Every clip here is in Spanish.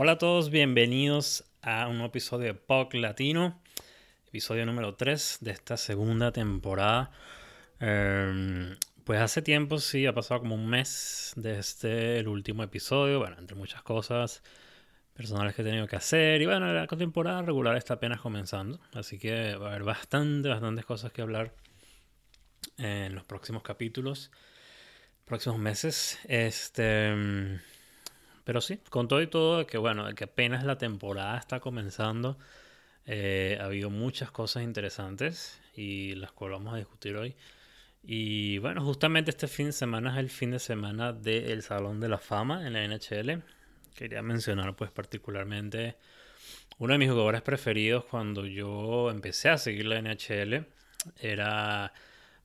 Hola a todos, bienvenidos a un nuevo episodio de POC Latino, episodio número 3 de esta segunda temporada. Em, pues hace tiempo, sí, ha pasado como un mes desde el último episodio, bueno, entre muchas cosas personales que he tenido que hacer. Y bueno, la temporada regular está apenas comenzando, así que va a haber bastante, bastantes cosas que hablar en los próximos capítulos, próximos meses. Este. Pero sí, con todo y todo, que bueno, que apenas la temporada está comenzando, eh, ha habido muchas cosas interesantes y las cuales vamos a discutir hoy. Y bueno, justamente este fin de semana es el fin de semana del Salón de la Fama en la NHL. Quería mencionar pues particularmente uno de mis jugadores preferidos cuando yo empecé a seguir la NHL era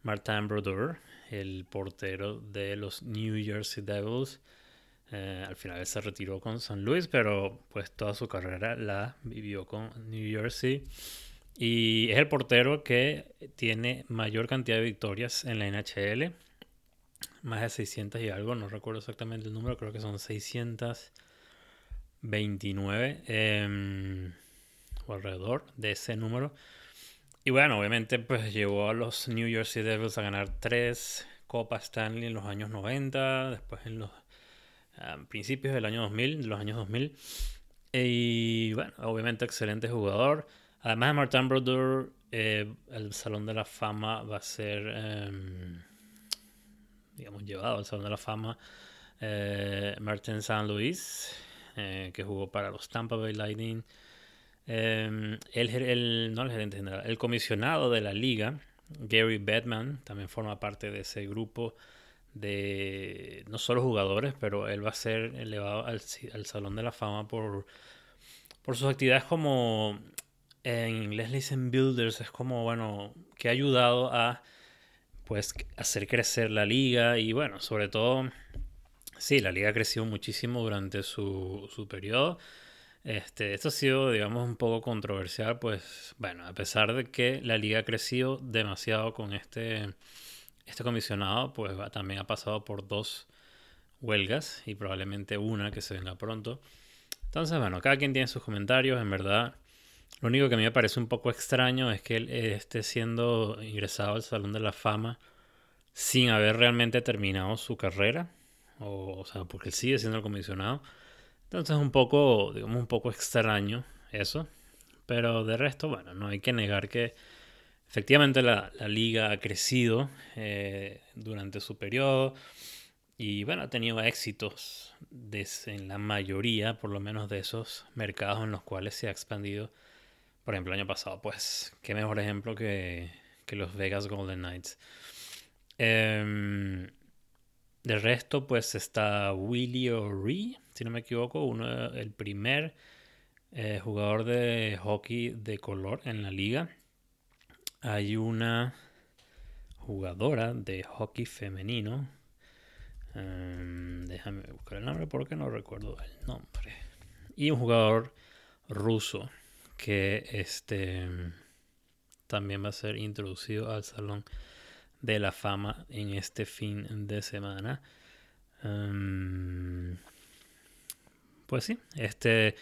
Martin Brodeur, el portero de los New Jersey Devils. Eh, al final se retiró con San Luis, pero pues toda su carrera la vivió con New Jersey. Y es el portero que tiene mayor cantidad de victorias en la NHL. Más de 600 y algo, no recuerdo exactamente el número, creo que son 629 em, o alrededor de ese número. Y bueno, obviamente pues llevó a los New Jersey Devils a ganar tres Copas Stanley en los años 90, después en los principios del año 2000, de los años 2000. Y bueno, obviamente excelente jugador. Además de Martin Brodeur, eh, el Salón de la Fama va a ser, em, digamos, llevado al Salón de la Fama eh, Martin San Luis, eh, que jugó para los Tampa Bay Lightning. Em, el, el, no el gerente general, el comisionado de la liga, Gary Batman, también forma parte de ese grupo de no solo jugadores, pero él va a ser elevado al, Salón de la Fama por, por sus actividades como en inglés le builders, es como, bueno, que ha ayudado a pues hacer crecer la liga y bueno, sobre todo, sí, la liga ha crecido muchísimo durante su, su periodo. Este, esto ha sido, digamos, un poco controversial, pues bueno, a pesar de que la liga ha crecido demasiado con este este comisionado pues también ha pasado por dos huelgas y probablemente una que se venga pronto. Entonces, bueno, cada quien tiene sus comentarios, en verdad. Lo único que a mí me parece un poco extraño es que él esté siendo ingresado al Salón de la Fama sin haber realmente terminado su carrera. O, o sea, porque él sigue siendo el comisionado. Entonces es un poco, digamos, un poco extraño eso. Pero de resto, bueno, no hay que negar que Efectivamente la, liga ha crecido eh, durante su periodo y bueno, ha tenido éxitos en la mayoría, por lo menos de esos mercados en los cuales se ha expandido. Por ejemplo, el año pasado, pues, qué mejor ejemplo que, los Vegas Golden Knights. Eh, resto, pues está Willie O'Ree, si no me equivoco, uno, el primer eh, jugador de hockey de color en la liga hay una jugadora de hockey femenino. Em, déjame buscar el nombre porque no recuerdo el nombre. Y un jugador ruso que este también va a ser introducido al Salón de la Fama en este fin de semana. Em, pues sí, este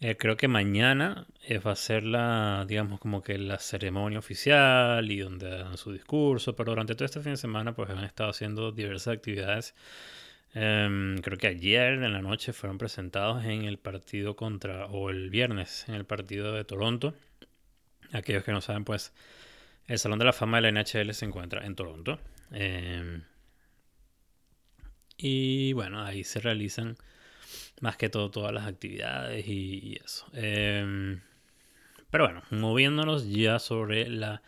eh, creo que mañana eh, va a ser la, digamos, como que la ceremonia oficial y donde dan su discurso, pero durante todo este fin de semana pues han estado haciendo diversas actividades. Em, creo que ayer en la noche fueron presentados en el partido contra, o el viernes en el partido de Toronto. Aquellos que no saben, pues el Salón de la Fama de la NHL se encuentra en Toronto. Em, y bueno, ahí se realizan más que todo todas las actividades y, eso. Em, pero bueno, moviéndonos ya sobre la,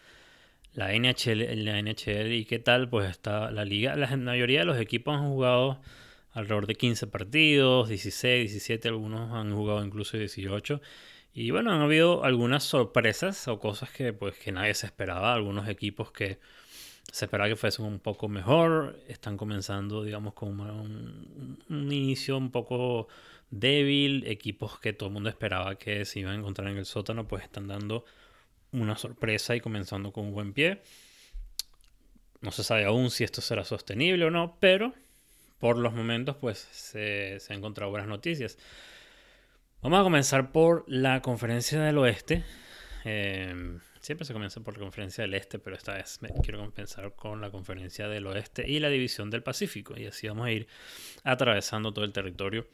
la, NHL, la NHL y qué tal, pues está la liga. La mayoría de los equipos han jugado alrededor de 15 partidos, 16, 17, algunos han jugado incluso 18. Y bueno, han habido algunas sorpresas o cosas que pues que nadie se esperaba, algunos equipos que se esperaba que fuesen un poco mejor. Están comenzando, digamos, con un, inicio un poco débil. Equipos que todo el mundo esperaba que se iban a encontrar en el sótano, pues están dando una sorpresa y comenzando con un buen pie. No se sabe aún si esto será sostenible o no, pero por los momentos, pues se, se han encontrado buenas noticias. Vamos a comenzar por la conferencia del oeste. Em, siempre se comienza por la conferencia del este, pero esta vez me quiero comenzar con la conferencia del oeste y la división del Pacífico. Y así vamos a ir atravesando todo el territorio.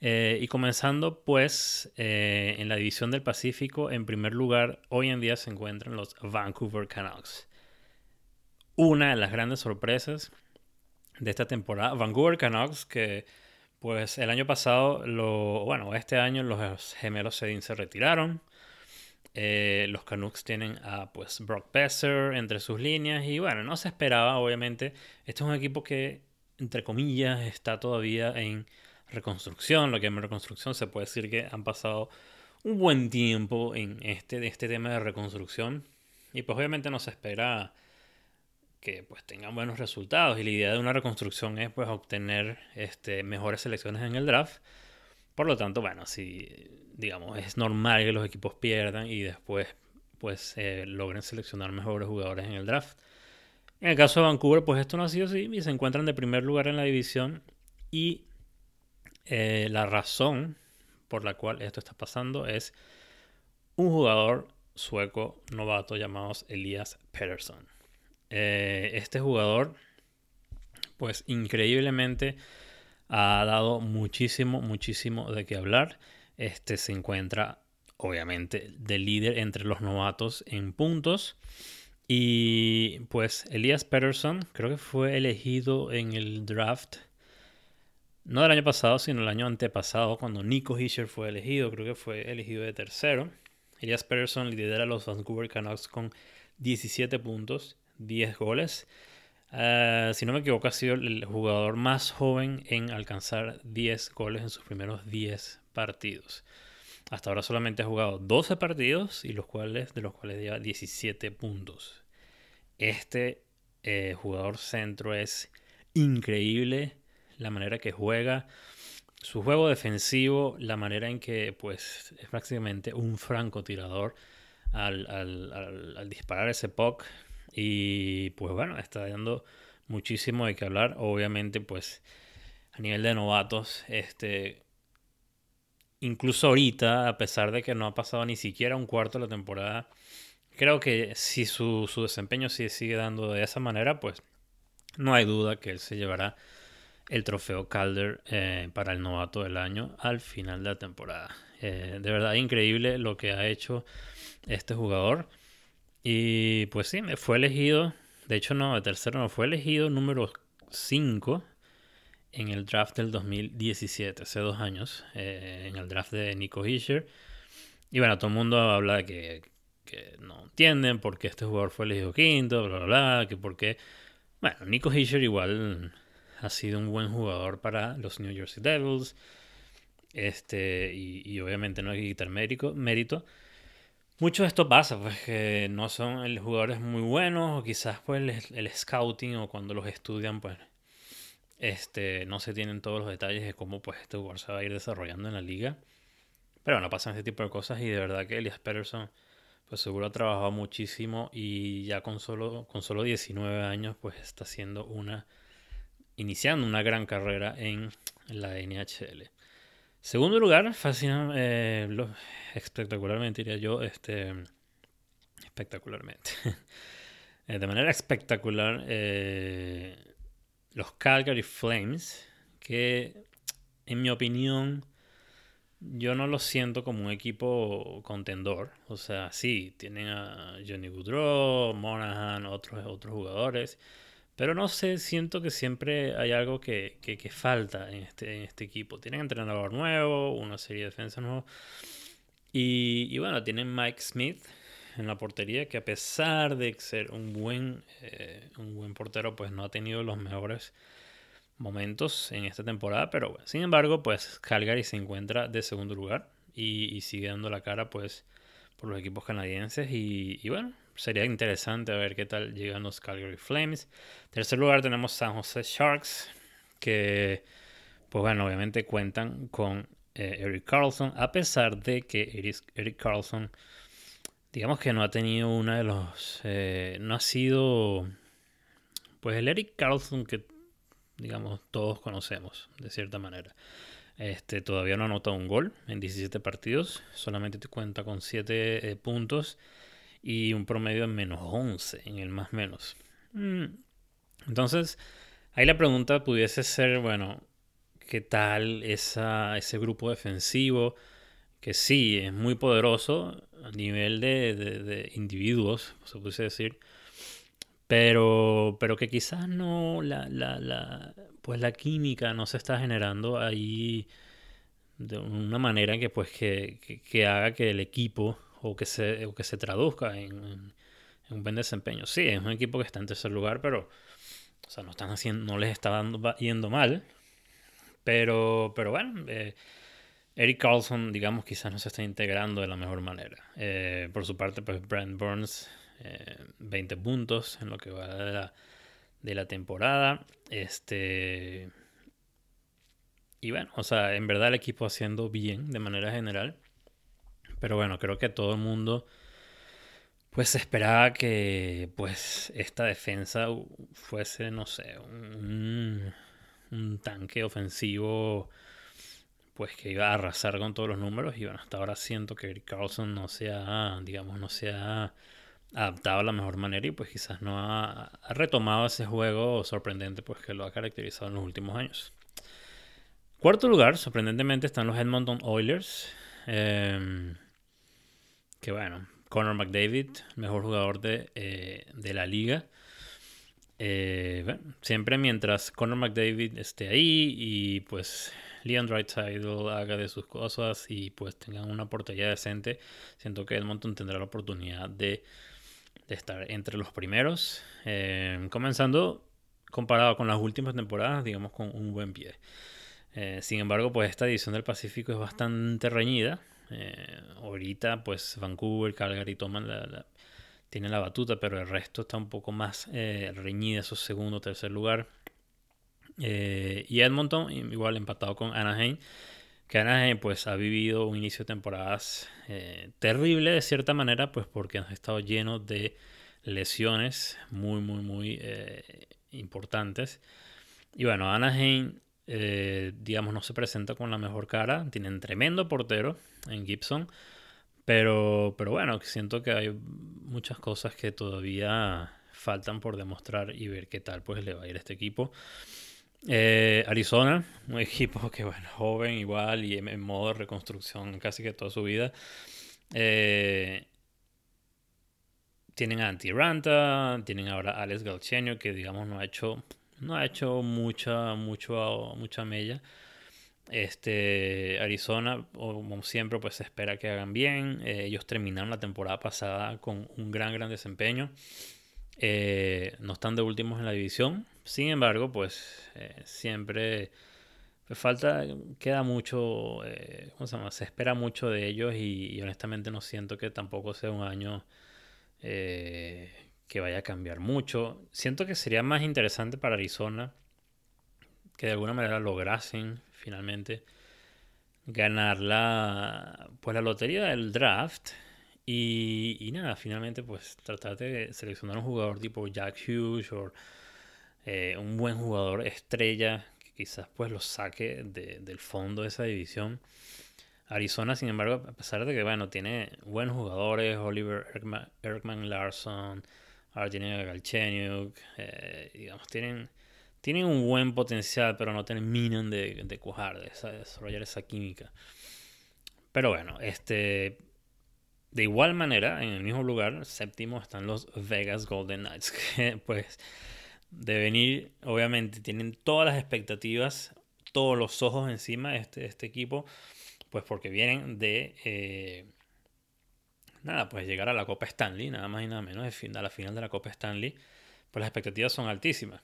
Eh, y comenzando pues eh, en la división del Pacífico, en primer lugar, hoy en día se encuentran los Vancouver Canucks. Una de las grandes sorpresas de esta temporada, Vancouver Canucks, que pues el año pasado, lo, bueno, este año los gemelos Sedin se retiraron. Eh, los Canucks tienen a pues Brock Besser entre sus líneas y bueno, no se esperaba, obviamente. Este es un equipo que, entre comillas, está todavía en reconstrucción. Lo que en reconstrucción se puede decir que han pasado un buen tiempo en este, este tema de reconstrucción. Y pues obviamente no se espera que pues tengan buenos resultados y la idea de una reconstrucción es pues obtener este, mejores selecciones en el draft. Por lo tanto, bueno, si digamos es normal que los equipos pierdan y después pues eh, logren seleccionar mejores jugadores en el draft. En el caso de Vancouver, pues esto no ha sido así y se encuentran de primer lugar en la división y eh, la razón por la cual esto está pasando es un jugador sueco novato llamado Elias Pettersson. Eh, este jugador, pues increíblemente ha dado muchísimo, muchísimo de qué hablar. Este se encuentra, obviamente, de líder entre los novatos en puntos. Y pues Elias Patterson creo que fue elegido en el draft, no del año pasado, sino el año antepasado, cuando Nico Hischer fue elegido, creo que fue elegido de tercero. Elias Patterson lidera a los Vancouver Canucks con 17 puntos. 10 goles. Ah, si no me equivoco, ha sido el jugador más joven en alcanzar 10 goles en sus primeros 10 partidos. Hasta ahora solamente ha jugado 12 partidos y los cuales, de los cuales lleva 17 puntos. Este eh, jugador centro es increíble la manera que juega, su juego defensivo, la manera en que pues es prácticamente un francotirador al, al, al disparar ese puck y pues bueno, está dando muchísimo de qué hablar. Obviamente, pues a nivel de novatos, este. Incluso ahorita, a pesar de que no ha pasado ni siquiera un cuarto de la temporada, creo que si su, desempeño sigue, sigue dando de esa manera, pues no hay duda que él se llevará el trofeo Calder eh, para el novato del año al final de la temporada. Eh, de verdad increíble lo que ha hecho este jugador. Y pues sí, me fue elegido, de hecho no, de tercero no, fue elegido número 5 en el draft del 2017, hace dos años, eh, en el draft de Nico Hischer. Y bueno, todo el mundo habla de que, que no entienden por qué este jugador fue elegido quinto, bla, bla, bla, que por qué... Bueno, Nico Hischer igual ha sido un buen jugador para los New Jersey Devils. Este, y, y obviamente no hay que quitar mérito, mérito mucho de esto pasa, pues que no son jugadores muy buenos, o quizás pues el, scouting o cuando los estudian, pues este, no se tienen todos los detalles de cómo pues este jugador se va a ir desarrollando en la liga. Pero bueno, pasan este tipo de cosas y de verdad que Elias Patterson pues seguro ha trabajado muchísimo y ya con solo, con solo 19 años pues está haciendo una, iniciando una gran carrera en la NHL. Segundo lugar, fascina, eh, espectacularmente, diría yo, este, espectacularmente. Eh, de manera espectacular, eh, los Calgary Flames, que en mi opinión, yo no lo siento como un equipo contendor. O sea, sí, tienen a Johnny Goodrow, Monahan, otros, otros jugadores pero no sé, siento que siempre hay algo que, falta en este, en este equipo. Tienen entrenador nuevo, una serie de defensas nuevos. Y, bueno, tienen Mike Smith en la portería, que a pesar de ser un buen, eh, un buen portero, pues no ha tenido los mejores momentos en esta temporada. Pero sin embargo, pues Calgary se encuentra de segundo lugar y, sigue dando la cara, pues, por los equipos canadienses. Y, y bueno, sería interesante ver qué tal llegan los Calgary Flames. En tercer lugar tenemos San Jose Sharks, que pues bueno, obviamente cuentan con eh, Eric Carlson, a pesar de que Eric, Carlson, digamos que no ha tenido una de los, eh, no ha sido, pues el Eric Carlson que, digamos, todos conocemos, de cierta manera. Este, todavía no ha anotado un gol en 17 partidos, solamente te cuenta con 7 eh, puntos y un promedio de menos 11 en el más menos. Mm. Entonces, ahí la pregunta pudiese ser, bueno, ¿qué tal esa, ese grupo defensivo? Que sí, es muy poderoso a nivel de, de individuos, se pudiese decir, pero, pero que quizás no la, la, la, pues la química no se está generando ahí de una manera que pues que, que, haga que el equipo o que se, o que se traduzca en, un buen desempeño. Sí, es un equipo que está en tercer lugar, pero o sea, no están haciendo, no les está yendo mal. Pero, pero bueno, eh, Eric Carlson, digamos, quizás no se está integrando de la mejor manera. Eh, por su parte, pues Brent Burns 20 eh, puntos en lo que va de la, de la temporada. Este. Y bueno, o sea, en verdad el equipo haciendo bien de manera general. Pero bueno, creo que todo el mundo pues esperaba que pues esta defensa fuese, no sé, un, un, tanque ofensivo pues que iba a arrasar con todos los números y bueno, hasta ahora siento que Eric Carlson no se ha, digamos, no adaptado a la mejor manera y pues quizás no ha, retomado ese juego sorprendente pues que lo ha caracterizado en los últimos años. Cuarto lugar, sorprendentemente, están los Edmonton Oilers. Em, que bueno, Conor McDavid, mejor jugador de, eh, la liga. Eh, siempre mientras Conor McDavid esté ahí y pues Leon Draisaitl haga de sus cosas y pues tengan una portería decente, siento que Edmonton tendrá la oportunidad de de estar entre los primeros, eh, comenzando comparado con las últimas temporadas, digamos con un buen pie. Eh, sin embargo, pues esta edición del Pacífico es bastante reñida. Eh, ahorita, pues Vancouver, Calgary toman la, tienen la batuta, pero el resto está un poco más reñida, esos segundo, tercer lugar. y Edmonton, igual empatado con Anaheim, que Anaheim pues ha vivido un inicio de temporadas eh, terrible de cierta manera, pues porque han estado llenos de lesiones muy, muy, muy eh, importantes. Y bueno, Anaheim, eh, digamos, no se presenta con la mejor cara. Tienen tremendo portero en Gibson. Pero, pero bueno, siento que hay muchas cosas que todavía faltan por demostrar y ver qué tal pues le va a ir a este equipo. Eh, Arizona, un equipo que, bueno, joven igual y en, modo de reconstrucción casi que toda su vida. Eh, tienen a Antiranta, tienen ahora a Alex Galcheño, que digamos no ha hecho, no ha hecho mucha, mucho, mucha mella. Este, Arizona, como siempre, pues se espera que hagan bien. Eh, ellos terminaron la temporada pasada con un gran, gran desempeño. no están de últimos en la división, sin embargo, pues eh, siempre falta, queda mucho, eh, ¿cómo se llama? Se espera mucho de ellos y, honestamente no siento que tampoco sea un año eh, que vaya a cambiar mucho. Siento que sería más interesante para Arizona que de alguna manera lograsen finalmente ganar la, pues, la lotería del draft. Y, y nada, finalmente pues tratar de seleccionar un jugador tipo Jack Hughes o eh, un buen jugador estrella que quizás pues lo saque del fondo de esa división. Arizona, sin embargo, a pesar de que bueno, tiene buenos jugadores, Oliver Erkman, Larson, Argentina Galchenyuk, eh, digamos, tienen, tienen un buen potencial, pero no terminan de, de cuajar, de, desarrollar esa química. Pero bueno, este de igual manera, en el mismo lugar, séptimo, están los Vegas Golden Knights, que pues de venir, obviamente tienen todas las expectativas, todos los ojos encima de este, este equipo, pues porque vienen de, eh, nada, pues llegar a la Copa Stanley, nada más y nada menos, a la final de la Copa Stanley, pues las expectativas son altísimas.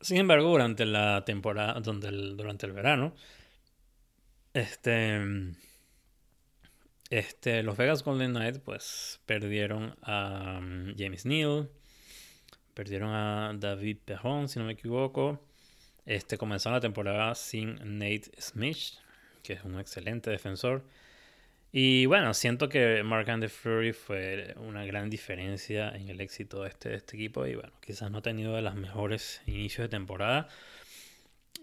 Sin embargo, durante la temporada, durante el, durante el verano, este, este, los Vegas Golden Knights pues perdieron a um, James Neal, Perdieron a David Perron, si no me equivoco. Este, comenzaron la temporada sin Nate Smith, que es un excelente defensor. Y bueno, siento que Mark Andy Fleury fue una gran diferencia en el éxito de este, este equipo. Y bueno, quizás no ha tenido de los mejores inicios de temporada.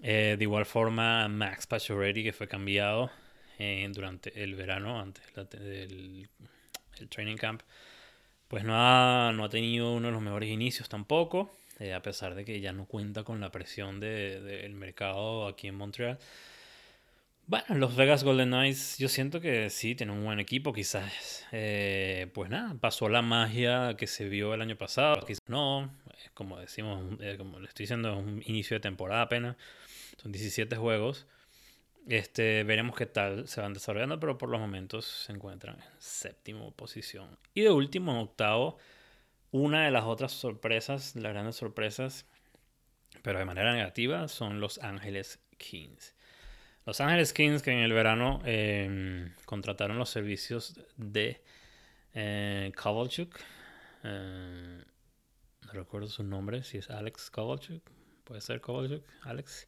Eh, de igual forma, Max Pacioretty, que fue cambiado eh, durante el verano, antes del el training camp, pues no ha, no ha tenido uno de los mejores inicios tampoco, a pesar de que ya no cuenta con la presión del de, mercado aquí en Montreal. Bueno, los Vegas Golden Knights, yo siento que sí, tienen un buen equipo, quizás, eh, pues nada, pasó la magia que se vio el año pasado, quizás no, como decimos, eh, como le estoy diciendo, es un inicio de temporada apenas, son 17 juegos, este, veremos qué tal se van desarrollando, pero por los momentos se encuentran en séptima posición. Y de último, en octavo, una de las otras sorpresas, las grandes sorpresas, pero de manera negativa, son Los Ángeles Kings. Los Ángeles Kings que en el verano em, contrataron los servicios de eh, Kovalchuk. Eh, no recuerdo su nombre, si es Alex Kovalchuk. Puede ser Kovalchuk, Alex.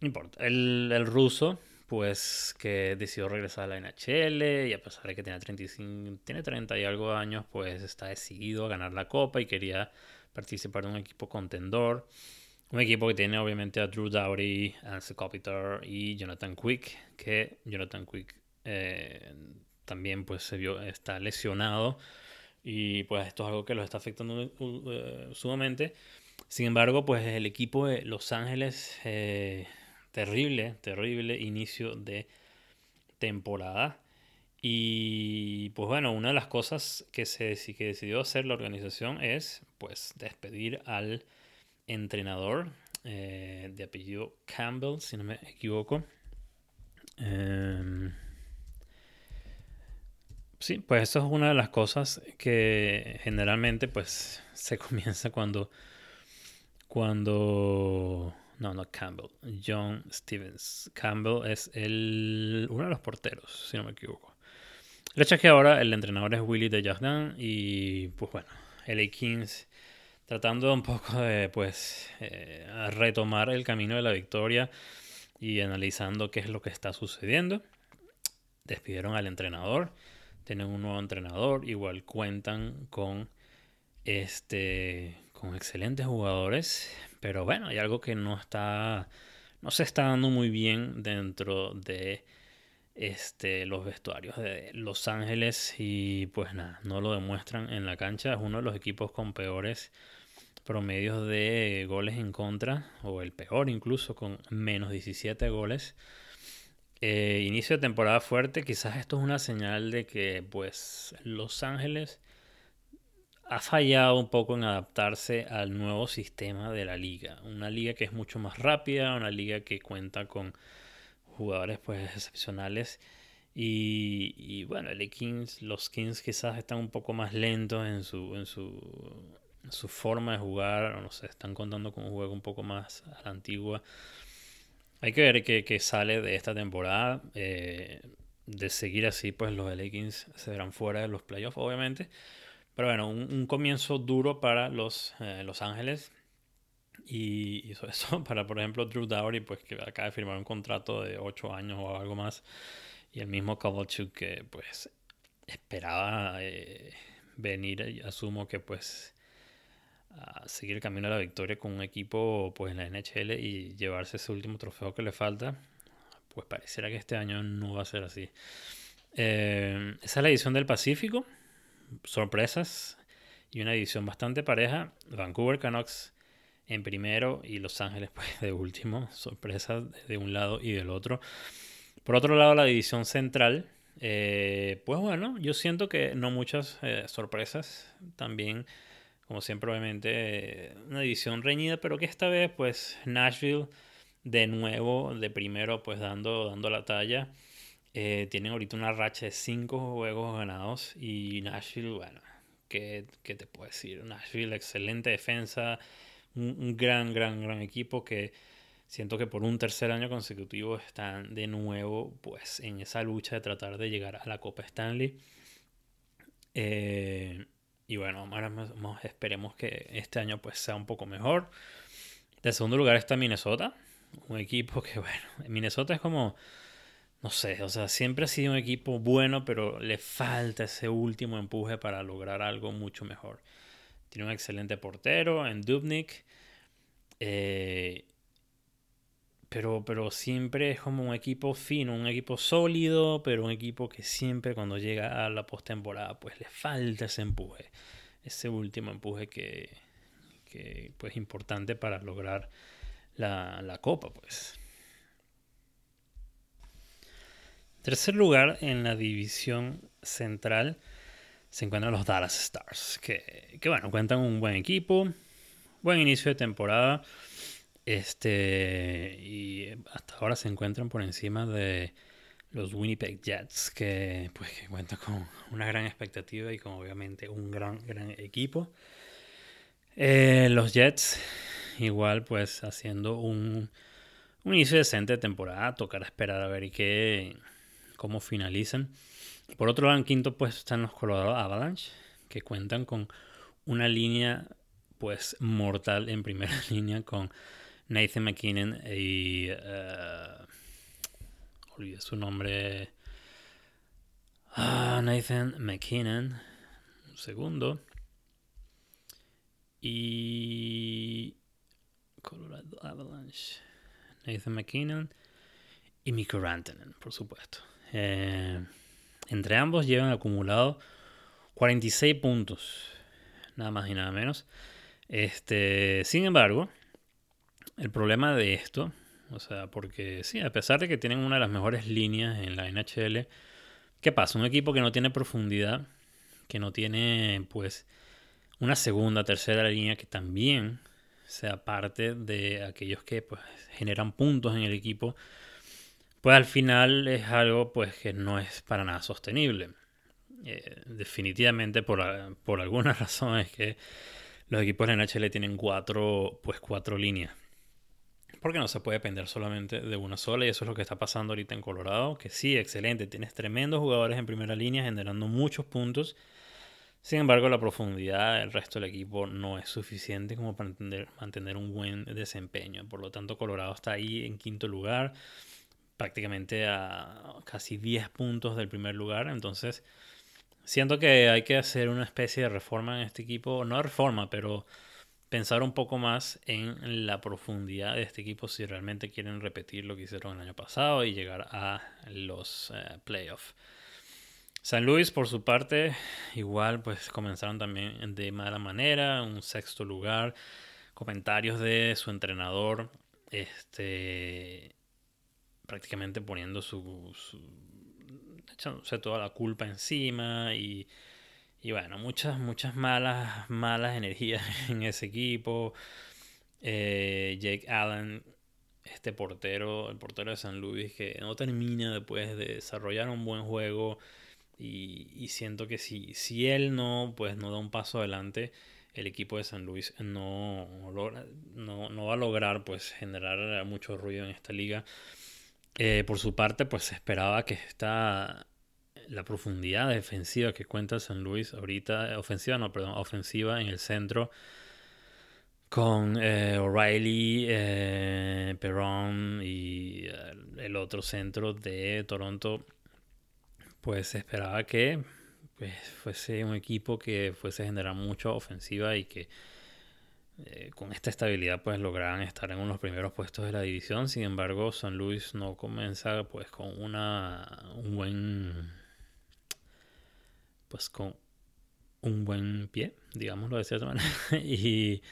No importa. El, el, ruso, pues que decidió regresar a la NHL y a pesar de que tiene, 35, tiene 30 y algo de años, pues está decidido a ganar la copa y quería participar en un equipo contendor. Un equipo que tiene obviamente a Drew Dowdy, Anse Kopitar y Jonathan Quick, que Jonathan Quick eh, también pues se vio, está lesionado y pues esto es algo que lo está afectando uh, sumamente. Sin embargo, pues el equipo de Los Ángeles, eh, terrible, terrible inicio de temporada. Y pues bueno, una de las cosas que, se, que decidió hacer la organización es pues despedir al entrenador eh, de apellido Campbell, si no me equivoco. Em, sí, pues eso es una de las cosas que generalmente pues se comienza cuando cuando no, no Campbell, John Stevens. Campbell es el uno de los porteros, si no me equivoco. El hecho es que ahora el entrenador es Willy de Jardin y pues bueno, LA Kings tratando un poco de pues eh, retomar el camino de la victoria y analizando qué es lo que está sucediendo. Despidieron al entrenador, tienen un nuevo entrenador, igual cuentan con este con excelentes jugadores, pero bueno, hay algo que no está no se está dando muy bien dentro de este, los vestuarios de Los Ángeles y pues nada, no lo demuestran en la cancha. Es uno de los equipos con peores promedios de goles en contra, o el peor incluso, con menos 17 goles. Eh, inicio de temporada fuerte, quizás esto es una señal de que pues Los Ángeles ha fallado un poco en adaptarse al nuevo sistema de la liga. Una liga que es mucho más rápida, una liga que cuenta con jugadores pues excepcionales. Y, bueno, los Kings quizás están un poco más lentos en su, en su su forma de jugar, no sé, están contando con un juego un poco más a la antigua. Hay que ver qué, sale de esta temporada. Eh, de seguir así, pues los LA se verán fuera de los playoffs, obviamente. Pero bueno, un, comienzo duro para los eh, Los Ángeles. Y, eso para, por ejemplo, Drew Dowry, pues que acaba de firmar un contrato de 8 años o algo más. Y el mismo Kovalchuk que pues esperaba eh, venir, asumo que pues a seguir el camino a la victoria con un equipo pues en la NHL y llevarse ese último trofeo que le falta, pues pareciera que este año no va a ser así. Eh, esa es la edición del Pacífico, sorpresas y una edición bastante pareja. Vancouver Canucks en primero y Los Ángeles pues de último, sorpresas de un lado y del otro. Por otro lado, la división central, eh, pues bueno, yo siento que no muchas eh, sorpresas. También como siempre, obviamente, una división reñida, pero que esta vez, pues, Nashville, de nuevo, de primero, pues, dando, dando la talla. Eh, tienen ahorita una racha de cinco juegos ganados y Nashville, bueno, ¿qué, qué te puedo decir? Nashville, excelente defensa, un, gran, gran, gran equipo que siento que por un tercer año consecutivo están de nuevo, pues, en esa lucha de tratar de llegar a la Copa Stanley. Eh, y bueno, ahora esperemos que este año pues sea un poco mejor. De segundo lugar está Minnesota, un equipo que bueno, Minnesota es como, no sé, o sea, siempre ha sido un equipo bueno, pero le falta ese último empuje para lograr algo mucho mejor. Tiene un excelente portero en Dubnik. Eh, pero, pero siempre es como un equipo fino, un equipo sólido, pero un equipo que siempre cuando llega a la postemporada pues le falta ese empuje, ese último empuje que, que pues importante para lograr la, la copa pues. Tercer lugar en la división central se encuentran los Dallas Stars, que, que bueno, cuentan un buen equipo, buen inicio de temporada. Este, y hasta ahora se encuentran por encima de los Winnipeg Jets, que pues que cuentan con una gran expectativa y con obviamente un gran, gran equipo. Eh, los Jets, igual pues haciendo un, un inicio decente de temporada, tocará esperar a ver qué, cómo finalizan. Por otro lado, en quinto pues están los Colorado Avalanche, que cuentan con una línea pues mortal en primera línea con Nathan McKinnon y... Uh, olvidé su nombre. Ah, Nathan McKinnon. Un segundo. Y... Colorado Avalanche. Nathan McKinnon y Mikko Rantanen, por supuesto. Eh, entre ambos llevan acumulado 46 puntos. Nada más y nada menos. Este, sin embargo, el problema de esto, o sea, porque sí, a pesar de que tienen una de las mejores líneas en la NHL, ¿qué pasa? Un equipo que no tiene profundidad, que no tiene pues una segunda, tercera línea que también sea parte de aquellos que pues generan puntos en el equipo, pues al final es algo pues que no es para nada sostenible. Eh, definitivamente por, por alguna razón es que los equipos de NHL tienen cuatro, pues cuatro líneas porque no se puede depender solamente de una sola y eso es lo que está pasando ahorita en Colorado, que sí, excelente, tienes tremendos jugadores en primera línea generando muchos puntos, sin embargo la profundidad del resto del equipo no es suficiente como para mantener un buen desempeño, por lo tanto Colorado está ahí en quinto lugar, prácticamente a casi 10 puntos del primer lugar, entonces siento que hay que hacer una especie de reforma en este equipo, no reforma, pero pensar un poco más en la profundidad de este equipo si realmente quieren repetir lo que hicieron el año pasado y llegar a los eh, playoffs. San Luis, por su parte, igual pues comenzaron también de mala manera, un sexto lugar, comentarios de su entrenador, este, prácticamente poniendo su, su echándose toda la culpa encima y y bueno, muchas, muchas malas, malas energías en ese equipo. Eh, Jake Allen, este portero, el portero de San Luis, que no termina después de desarrollar un buen juego. Y, siento que si, si él no, pues no da un paso adelante, el equipo de San Luis no, no, no va a lograr pues generar mucho ruido en esta liga. Eh, por su parte, pues esperaba que esta la profundidad defensiva que cuenta San Luis ahorita, ofensiva, no, perdón, ofensiva en el centro con eh, O'Reilly, eh, Perron y eh, el otro centro de Toronto, pues se esperaba que pues, fuese un equipo que fuese a generar mucha ofensiva y que con esta estabilidad pues lograran estar en unos primeros puestos de la división. Sin embargo, San Luis no comienza pues con una, un buen pues con un buen pie, digámoslo de cierta manera. y,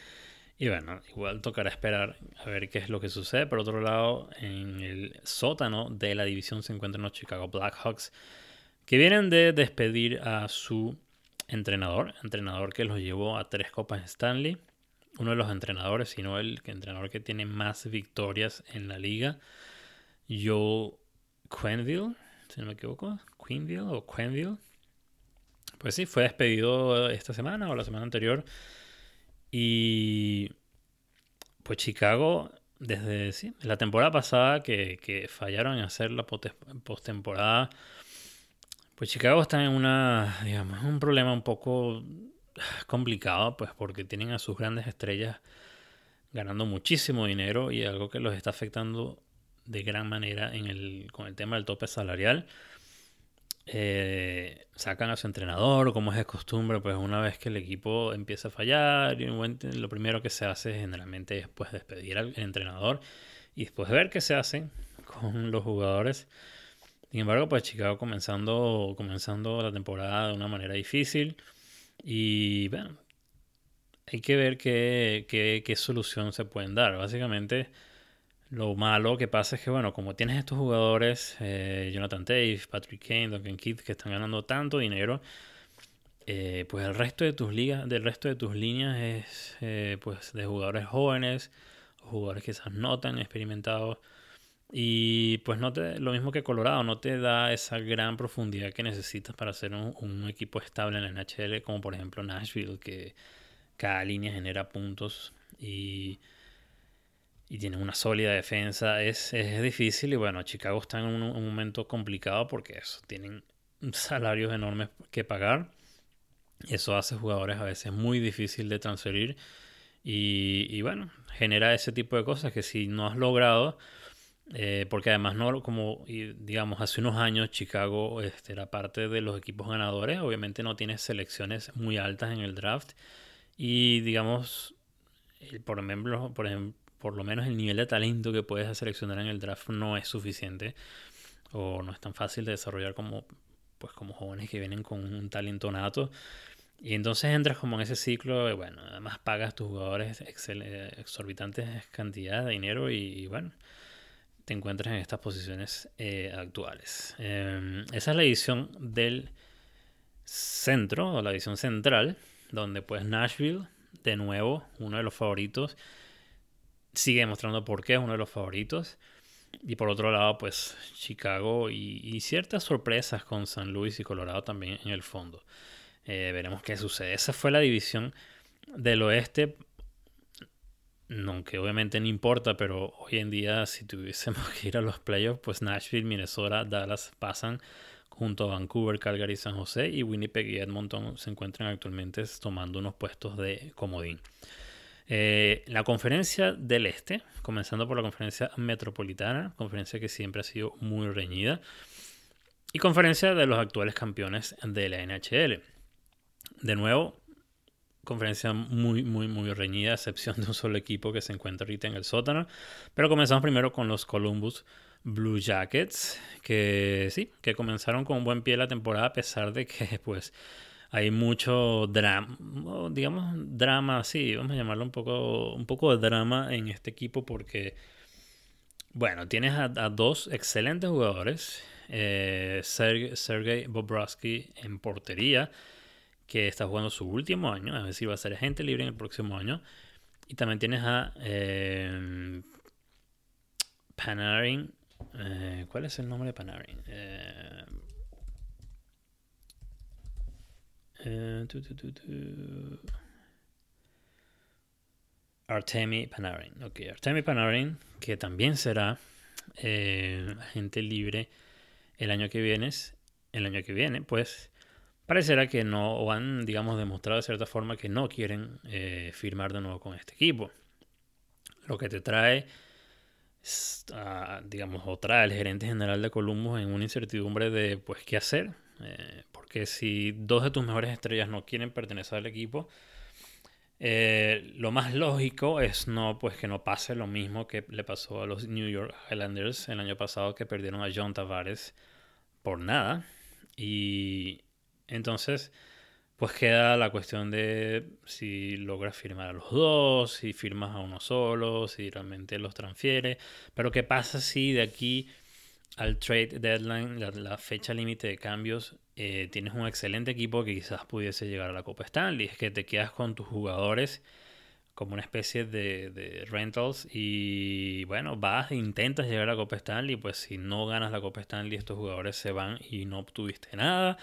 y bueno, igual tocará esperar a ver qué es lo que sucede. Por otro lado, en el sótano de la división se encuentran los Chicago Blackhawks, que vienen de despedir a su entrenador, entrenador que los llevó a tres Copas Stanley. Uno de los entrenadores, sino el entrenador que tiene más victorias en la liga, Joe Quenville, si no me equivoco, Quenville o Quenville pues sí, fue despedido esta semana o la semana anterior. Y pues Chicago, desde la temporada pasada que, fallaron en hacer la postemporada, pues Chicago está en una, digamos, un problema un poco complicado, pues porque tienen a sus grandes estrellas ganando muchísimo dinero y algo que los está afectando de gran manera en el, con el tema del tope salarial. Eh, sacan a su entrenador, como es de costumbre, pues una vez que el equipo empieza a fallar, lo primero que se hace generalmente es pues despedir al entrenador y después ver qué se hace con los jugadores. Sin embargo, pues Chicago comenzando, comenzando la temporada de una manera difícil y bueno, hay que ver qué, qué, solución se pueden dar. Básicamente, lo malo que pasa es que, bueno, como tienes estos jugadores, eh, Jonathan Dave, Patrick Kane, Duncan Keith, que están ganando tanto dinero, eh, pues el resto de tus ligas, del resto de tus líneas es eh, pues de jugadores jóvenes, jugadores quizás no tan experimentados. Y pues no te, lo mismo que Colorado, no te da esa gran profundidad que necesitas para ser un equipo estable en la NHL, como por ejemplo Nashville, que cada línea genera puntos y, y tiene una sólida defensa. Es, es, difícil y bueno, Chicago está en un, momento complicado porque eso, tienen salarios enormes que pagar. Eso hace jugadores a veces muy difícil de transferir y, y bueno, genera ese tipo de cosas que si no has logrado... Eh, porque además no como digamos hace unos años Chicago este, era parte de los equipos ganadores obviamente no tiene selecciones muy altas en el draft y digamos, por, ejemplo, por, ejemplo, por lo menos el nivel de talento que puedes seleccionar en el draft no es suficiente o no es tan fácil de desarrollar como, pues, como jóvenes que vienen con un talento nato. Y entonces entras como en ese ciclo, y bueno, además pagas tus jugadores exorbitantes cantidades de dinero y, bueno, te encuentras en estas posiciones eh, actuales. Em, esa es la edición del centro o la edición central donde pues Nashville, de nuevo, uno de los favoritos, sigue mostrando por qué es uno de los favoritos. Y por otro lado, pues Chicago y, ciertas sorpresas con San Luis y Colorado también en el fondo. Eh, veremos qué sucede. Esa fue la división del oeste. Aunque obviamente no importa, pero hoy en día si tuviésemos que ir a los playoffs, pues Nashville, Minnesota, Dallas pasan junto a Vancouver, Calgary, San José y Winnipeg y Edmonton se encuentran actualmente tomando unos puestos de comodín. Eh, la conferencia del Este, comenzando por la conferencia metropolitana, conferencia que siempre ha sido muy reñida, y conferencia de los actuales campeones de la NHL. De nuevo, conferencia muy, muy, muy reñida, a excepción de un solo equipo que se encuentra ahorita en el sótano. Pero comenzamos primero con los Columbus Blue Jackets, que sí, que comenzaron con buen pie la temporada a pesar de que pues hay mucho drama, digamos drama, sí, vamos a llamarlo un poco, un poco de drama en este equipo porque, bueno, tienes a, dos excelentes jugadores, eh, Sergei Bobrovsky en portería, que está jugando su último año, es decir, va a ser agente libre en el próximo año, y también tienes a eh, Panarin eh, ¿Cuál es el nombre de Panarin? Eh, eh, Artemi Panarin. Artemi Panarin, que también será agente libre el año que viene. El año que viene, pues parecerá que no, o han, digamos, demostrado de cierta forma que no quieren firmar de nuevo con este equipo. Lo que te trae digamos, otra, el gerente general de Columbus en una incertidumbre de, pues, qué hacer. Eh, porque si dos de tus mejores estrellas no quieren pertenecer al equipo, eh, lo más lógico es no, pues, que no pase lo mismo que le pasó a los New York Highlanders el año pasado, que perdieron a John Tavares por nada. Y entonces pues queda la cuestión de si logras firmar a los dos, si firmas a uno solo, si realmente los transfiere. Pero ¿qué pasa si de aquí al trade deadline, la, fecha límite de cambios, eh, tienes un excelente equipo que quizás pudiese llegar a la Copa Stanley? Es que te quedas con tus jugadores como una especie de, de, rentals y bueno, vas e intentas llegar a la Copa Stanley, pues si no ganas la Copa Stanley estos jugadores se van y no obtuviste nada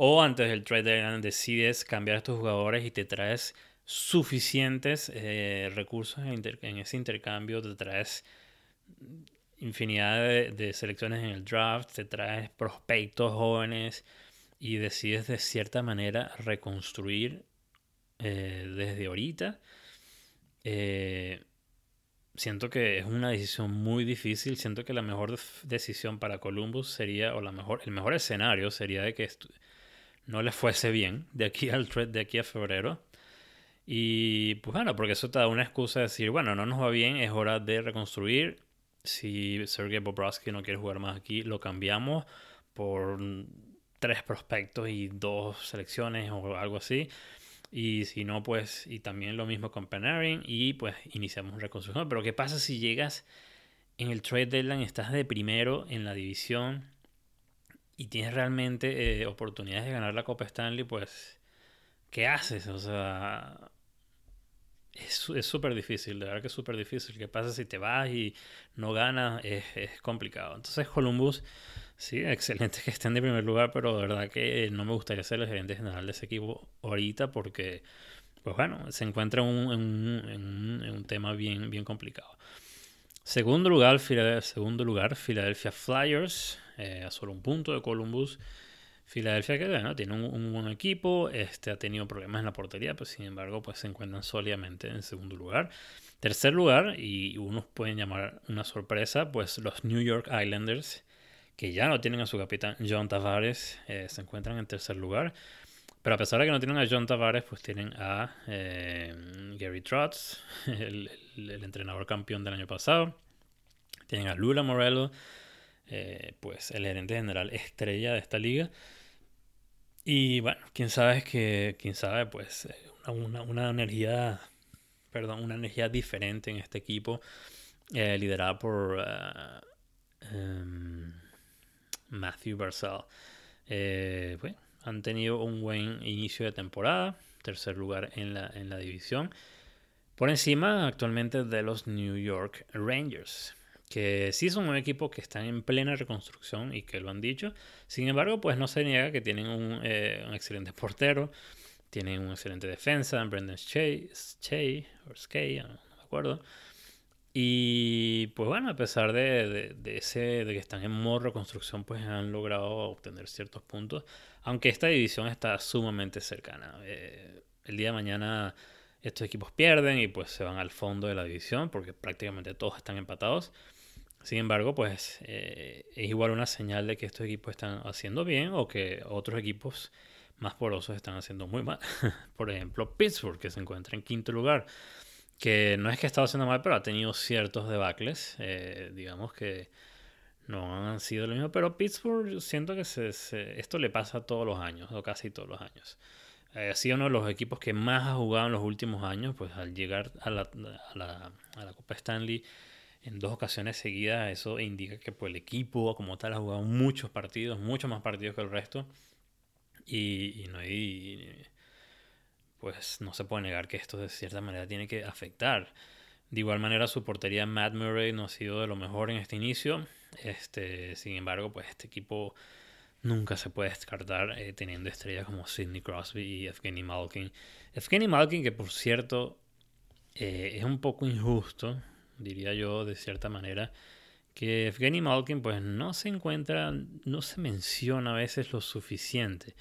o antes del trade deadline decides cambiar a estos jugadores y te traes suficientes eh, recursos en, ese intercambio, te traes infinidad de, selecciones en el draft, te traes prospectos jóvenes y decides de cierta manera reconstruir eh, desde ahorita. Eh, siento que es una decisión muy difícil. Siento que la mejor decisión para Columbus sería, o la mejor, el mejor escenario sería de que no le fuese bien de aquí al de aquí a febrero Y pues bueno, porque eso te da una excusa de decir, bueno, no nos va bien, es hora de reconstruir. Si Sergei Bobrovsky no quiere jugar más aquí, lo cambiamos por tres prospectos y dos selecciones o algo así. Y si no, pues, y también lo mismo con Panarin y pues iniciamos reconstrucción. Pero ¿qué pasa si llegas en el trade deadline, estás de primero en la división y tienes realmente eh, oportunidades de ganar la Copa Stanley? Pues, ¿qué haces? O sea, es súper difícil, de verdad que es súper difícil. ¿Qué pasa si te vas y no ganas? Es, es complicado. Entonces, Columbus Sí, excelente que estén de primer lugar, pero de verdad que no me gustaría ser el gerente general de ese equipo ahorita porque, pues bueno, se encuentra en un, tema bien, bien complicado. Segundo lugar, segundo lugar Philadelphia Flyers, eh, a solo un punto de Columbus. Philadelphia que bueno, tiene un, buen equipo, este, ha tenido problemas en la portería, pero sin embargo pues se encuentran sólidamente en segundo lugar. Tercer lugar, y unos pueden llamar una sorpresa, pues los New York Islanders que ya no tienen a su capitán John Tavares, eh, se encuentran en tercer lugar. Pero a pesar de que no tienen a John Tavares, pues tienen a eh, Gary Trotz, el, entrenador campeón del año pasado. Tienen a Lula Morello, eh, pues el gerente general estrella de esta liga. Y bueno, quién sabe que, quién sabe, pues una, energía, perdón, una energía diferente en este equipo, liderada por um, Matthew Barzal. Eh, han tenido un buen inicio de temporada, tercer lugar en la, en la división, por encima actualmente de los New York Rangers, que sí son un equipo que están en plena reconstrucción y que lo han dicho. Sin embargo, pues no se niega que tienen un, eh, excelente portero, tienen una excelente defensa, Brendan Shea, o Skay, no me acuerdo. Y pues bueno, a pesar de, ese, de que están en modo reconstrucción, pues han logrado obtener ciertos puntos. Aunque esta división está sumamente cercana. Eh, el día de mañana estos equipos pierden y pues se van al fondo de la división porque prácticamente todos están empatados. Sin embargo, pues eh, es igual una señal de que estos equipos están haciendo bien o que otros equipos más porosos están haciendo muy mal. Por ejemplo, Pittsburgh, que se encuentra en quinto lugar que no es que estado haciendo mal, pero ha tenido ciertos debacles, eh, digamos que no han sido lo mismo, pero Pittsburgh siento que se, esto le pasa todos los años, o casi todos los años. Eh, ha sido uno de los equipos que más ha jugado en los últimos años, pues al llegar a la, a la, a la Copa Stanley en dos ocasiones seguidas, eso indica que pues, el equipo como tal ha jugado muchos partidos, muchos más partidos que el resto, y, y no hay pues no se puede negar que esto de cierta manera tiene que afectar. De igual manera, su portería Matt Murray no ha sido de lo mejor en este inicio. Este, sin embargo, pues este equipo nunca se puede descartar eh, teniendo estrellas como Sidney Crosby y Evgeny Malkin. Evgeny Malkin, que por cierto eh, es un poco injusto, diría yo de cierta manera, que Evgeny Malkin pues no se encuentra, no se menciona a veces lo suficiente.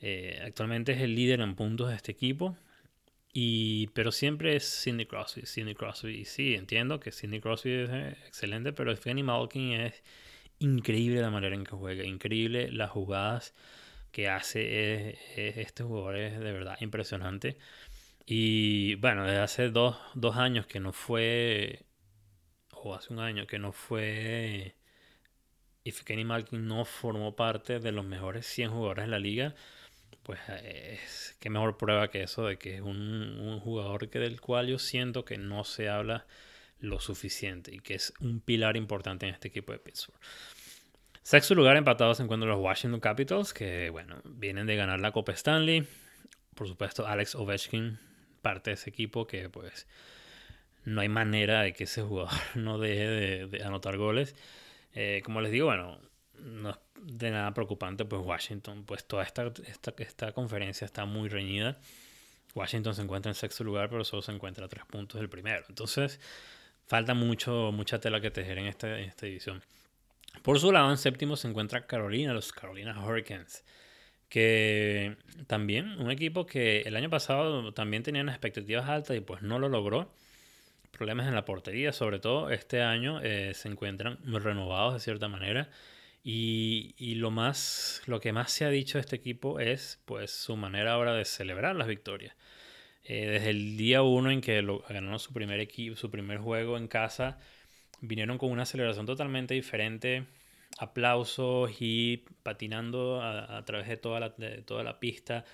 Eh, actualmente es el líder en puntos de este equipo. Y, pero siempre es Sidney Crosby, Sidney Crosby. Sí, entiendo que Sidney Crosby es eh, excelente, pero Evgeny Malkin es increíble la manera en que juega, increíble las jugadas que hace este jugador, es de verdad impresionante. Y bueno, desde hace dos, dos años que no fue, o hace un año que no fue, Evgeny Malkin no formó parte de los mejores 100 jugadores de la liga pues es qué mejor prueba que eso de que es un, jugador que del cual yo siento que no se habla lo suficiente y que es un pilar importante en este equipo de Pittsburgh. Sexto lugar empatado se encuentran los Washington Capitals, que bueno, vienen de ganar la Copa Stanley. Por supuesto, Alex Ovechkin, parte de ese equipo que pues no hay manera de que ese jugador no deje de, anotar goles. Eh, como les digo, bueno, no es de nada preocupante, pues Washington, pues toda esta, esta, esta conferencia está muy reñida. Washington se encuentra en sexto lugar, pero solo se encuentra a tres puntos del primero. Entonces, falta mucho, mucha tela que tejer en esta, en esta edición. Por su lado, en séptimo se encuentra Carolina, los Carolina Hurricanes, que también un equipo que el año pasado también tenían expectativas altas y pues no lo logró. Problemas en la portería, sobre todo este año, eh, se encuentran renovados de cierta manera. Y, lo más, lo que más se ha dicho de este equipo es pues su manera ahora de celebrar las victorias. Eh, desde el día uno en que ganaron su primer equipo, su primer juego en casa, vinieron con una aceleración totalmente diferente, aplausos y patinando a, través de toda la, toda la pista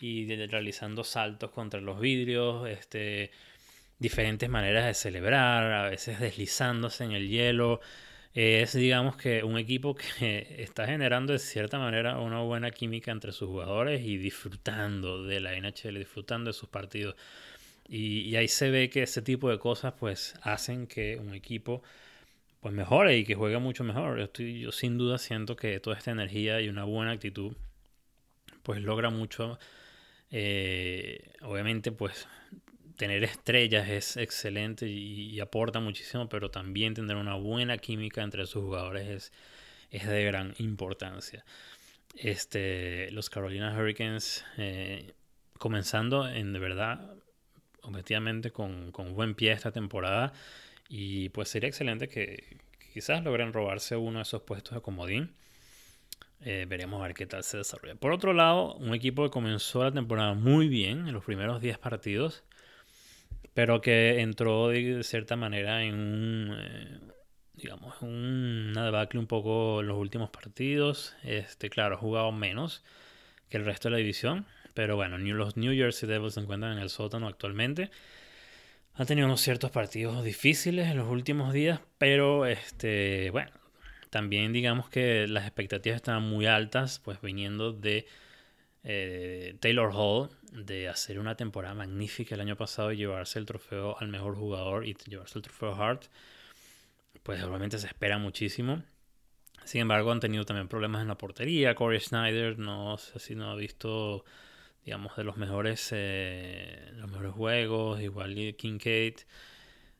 y realizando saltos contra los vidrios, este, diferentes maneras de celebrar, a veces deslizándose en el hielo. Es, digamos que, un equipo que está generando de cierta manera una buena química entre sus jugadores y disfrutando de la NHL, disfrutando de sus partidos. Y, ahí se ve que ese tipo de cosas pues hacen que un equipo pues mejore y que juegue mucho mejor. Yo, estoy, yo sin duda siento que toda esta energía y una buena actitud pues logra mucho eh, obviamente, pues tener estrellas es excelente y, aporta muchísimo, pero también tener una buena química entre sus jugadores es, es de gran importancia. Este, los Carolina Hurricanes, eh, comenzando en de verdad, objetivamente, con, con, buen pie esta temporada, y pues sería excelente que quizás logren robarse uno de esos puestos de comodín. Eh, veremos a ver qué tal se desarrolla. Por otro lado, un equipo que comenzó la temporada muy bien en los primeros 10 partidos, pero que entró de cierta manera en un, eh, digamos, una debacle un poco en los últimos partidos. Este, claro, ha jugado menos que el resto de la división, pero bueno, los New Jersey Devils se encuentran en el sótano actualmente. Han tenido unos ciertos partidos difíciles en los últimos días, pero este, bueno, también digamos que las expectativas estaban muy altas, pues viniendo de eh, Taylor Hall, de hacer una temporada magnífica el año pasado y llevarse el trofeo al mejor jugador y llevarse el trofeo Hart, pues obviamente se espera muchísimo. Sin embargo, han tenido también problemas en la portería. Corey Schneider no sé si no ha visto, digamos, de los mejores, eh, los mejores juegos, igual Kincaid.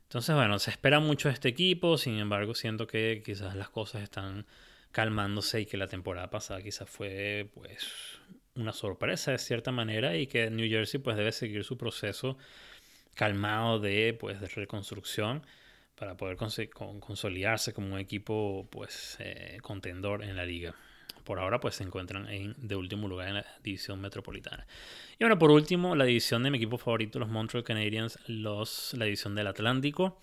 Entonces, bueno, se espera mucho este equipo, sin embargo, siento que quizás las cosas están calmándose y que la temporada pasada quizás fue pues una sorpresa de cierta manera y que New Jersey pues debe seguir su proceso calmado de pues de reconstrucción para poder consolidarse como un equipo pues eh, contendor en la liga por ahora pues se encuentran en de último lugar en la división metropolitana. Y bueno, por último, la división de mi equipo favorito, los Montreal Canadiens, los, la división del Atlántico.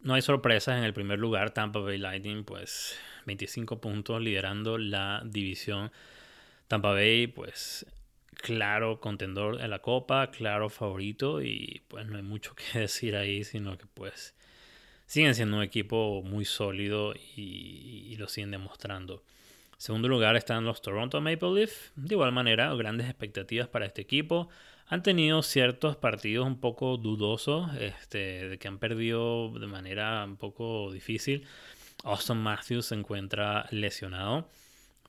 No hay sorpresas en el primer lugar, Tampa Bay Lightning, pues 25 puntos liderando la división. Tampa Bay, pues claro contendor en la copa, claro favorito y pues no hay mucho que decir ahí, sino que pues siguen siendo un equipo muy sólido y, y lo siguen demostrando segundo lugar están los Toronto Maple Leafs. De igual manera, grandes expectativas para este equipo. Han tenido ciertos partidos un poco dudosos, este, de que han perdido de manera un poco difícil. Austin Matthews se encuentra lesionado.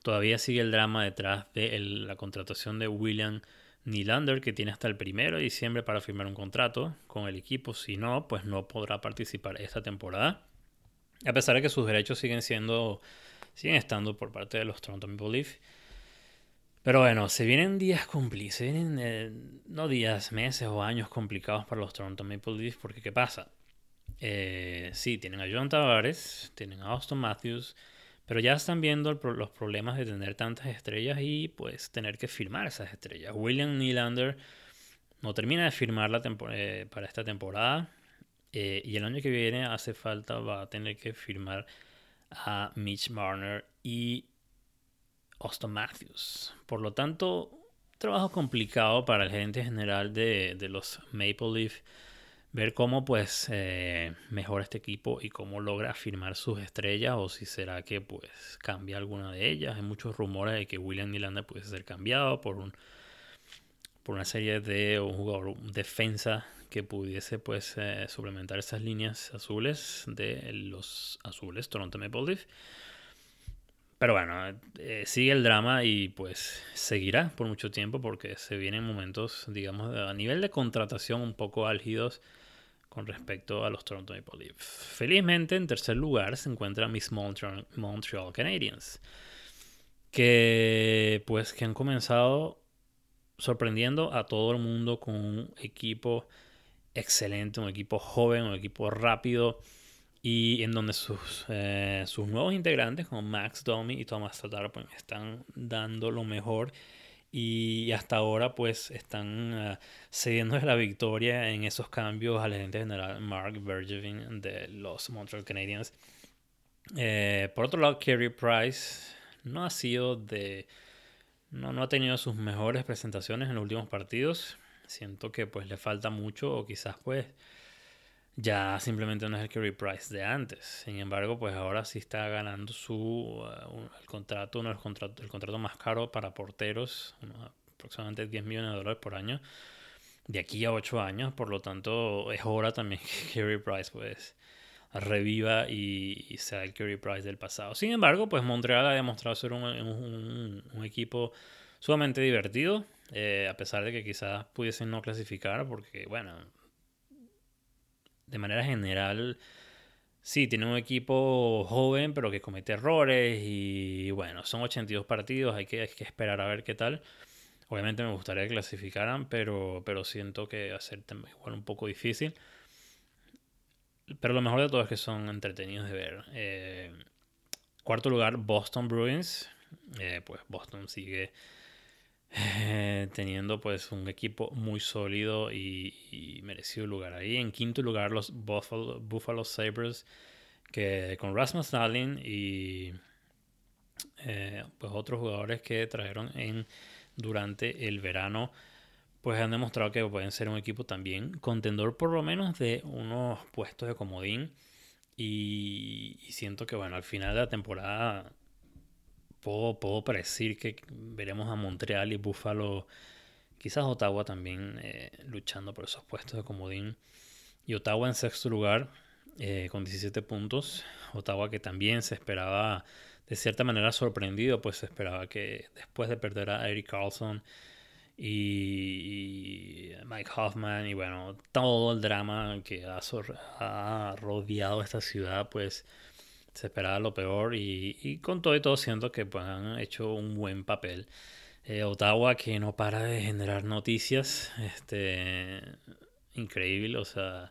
Todavía sigue el drama detrás de la contratación de William Nylander, que tiene hasta el primero de diciembre para firmar un contrato con el equipo. Si no, pues no podrá participar esta temporada. A pesar de que sus derechos siguen siendo siguen estando por parte de los Toronto Maple Leafs. Pero bueno, se vienen días complicados, se vienen eh, no días, meses o años complicados para los Toronto Maple Leafs porque ¿qué pasa? Eh, sí, tienen a John Tavares, tienen a Austin Matthews, pero ya están viendo los problemas de tener tantas estrellas y pues tener que firmar esas estrellas. William Nylander no termina de firmar eh, para esta temporada y el año que viene hace falta, va a tener que firmar a Mitch Marner y Austin Matthews. Por lo tanto, trabajo complicado para el gerente general de, los Maple Leaf ver cómo pues eh, mejora este equipo y cómo logra firmar sus estrellas o si será que pues cambia alguna de ellas. Hay muchos rumores de que William Nylander puede ser cambiado por un por una serie de un jugador defensa que pudiese pues eh, suplementar esas líneas azules de los azules Toronto Maple Leaf. Pero bueno, eh, sigue el drama y pues seguirá por mucho tiempo porque se vienen momentos, digamos, a nivel de contratación un poco álgidos con respecto a los Toronto Maple Leafs. Felizmente en tercer lugar se encuentra Miss Montreal, Montreal Canadiens, que pues que han comenzado sorprendiendo a todo el mundo con un equipo excelente, un equipo joven, un equipo rápido y en donde sus, eh, sus nuevos integrantes como Max Domi y Thomas Tatar pues, están dando lo mejor Y hasta ahora pues están uh, cediendo la victoria en esos cambios al gerente general Mark Bergevin de los Montreal Canadiens. Eh, por otro lado, Kerry Price no ha sido de... No, no ha tenido sus mejores presentaciones en los últimos partidos. Siento que pues le falta mucho o quizás pues ya simplemente no es el Kerry Price de antes. Sin embargo, pues ahora sí está ganando su uh, el contrato, uno de los el contrato más caro para porteros, aproximadamente 10 millones de dólares por año, de aquí a 8 años. Por lo tanto, es hora también que Kerry Price pues reviva y, sea el Kerry Price del pasado. Sin embargo, pues Montreal ha demostrado ser un, un, equipo sumamente divertido, eh, a pesar de que quizás pudiesen no clasificar, porque bueno, de manera general, sí, tiene un equipo joven, pero que comete errores y bueno, son 82 partidos, hay que, esperar a ver qué tal. Obviamente me gustaría que clasificaran, pero, pero siento que va a ser igual un poco difícil. Pero lo mejor de todo es que son entretenidos de ver. Eh, cuarto lugar, Boston Bruins. Eh, pues Boston sigue eh, teniendo pues un equipo muy sólido y, merecido lugar ahí. En quinto lugar los Buffalo, Buffalo Sabres que con Rasmus Dahlin y eh, pues otros jugadores que trajeron en durante el verano pues han demostrado que pueden ser un equipo también contendor por lo menos de unos puestos de comodín y, y siento que bueno al final de la temporada puedo, puedo predecir que veremos a Montreal y Buffalo, quizás Ottawa también eh, luchando por esos puestos de comodín. Y Ottawa en sexto lugar eh, con 17 puntos. Ottawa que también se esperaba de cierta manera sorprendido, pues se esperaba que después de perder a Eric Carlson y, Mike Hoffman y bueno, todo el drama que ha, ha rodeado esta ciudad, pues se esperaba lo peor y, con todo y todo siento que pues, han hecho un buen papel. Eh, Ottawa que no para de generar noticias, este, increíble, o sea,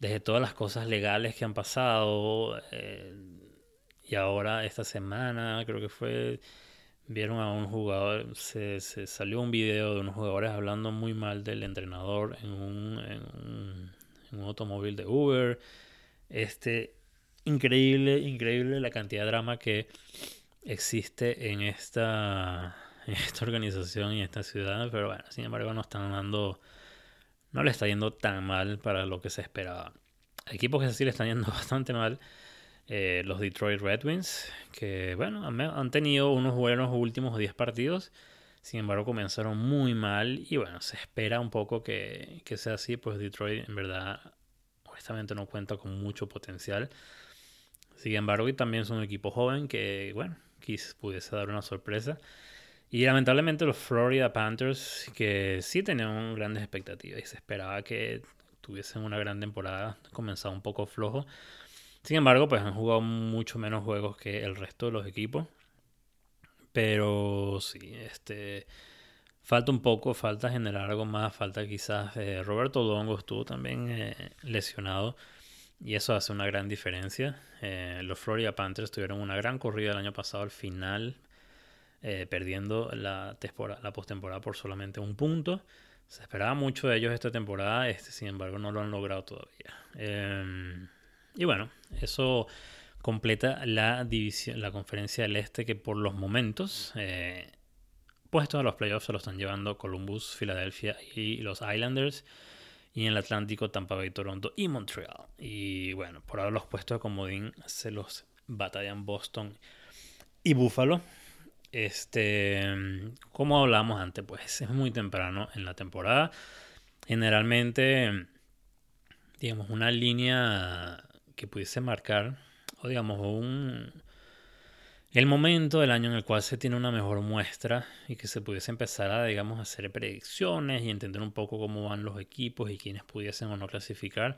desde todas las cosas legales que han pasado eh, y ahora esta semana creo que fue, vieron a un jugador, se, salió un video de unos jugadores hablando muy mal del entrenador en un, en un, en un automóvil de Uber. Este, increíble, increíble la cantidad de drama que existe en esta, esta organización y en esta ciudad, pero bueno, sin embargo no están dando, no le está yendo tan mal para lo que se esperaba. Equipos que sí le están yendo bastante mal. Eh, los Detroit Red Wings, que bueno, han, tenido unos buenos últimos 10 partidos, sin embargo comenzaron muy mal y bueno, se espera un poco que, que sea así, pues Detroit en verdad honestamente no cuenta con mucho potencial. Sin embargo, también es un equipo joven que, bueno, quizás pudiese dar una sorpresa. Y lamentablemente los Florida Panthers, que sí tenían grandes expectativas y se esperaba que tuviesen una gran temporada, comenzado un poco flojo. Sin embargo, pues han jugado mucho menos juegos que el resto de los equipos. Pero sí, este falta un poco, falta generar algo más, falta quizás eh, Roberto Longo estuvo también eh, lesionado y eso hace una gran diferencia. Eh, los Florida Panthers tuvieron una gran corrida el año pasado al final, eh, perdiendo la, la postemporada por solamente un punto. Se esperaba mucho de ellos esta temporada, este, sin embargo no lo han logrado todavía. Em, y bueno, eso completa la división, la conferencia del este que por los momentos, eh, puestos a los playoffs se lo están llevando Columbus, Filadelfia y los Islanders y en el Atlántico Tampa Bay, Toronto y Montreal. Y bueno, por ahora los puestos de comodín se los batallan Boston y Buffalo. Este, como hablamos antes, pues es muy temprano en la temporada. Generalmente, digamos, una línea que pudiese marcar, o digamos, un, el momento del año en el cual se tiene una mejor muestra y que se pudiese empezar a, digamos, hacer predicciones y entender un poco cómo van los equipos y quiénes pudiesen o no clasificar,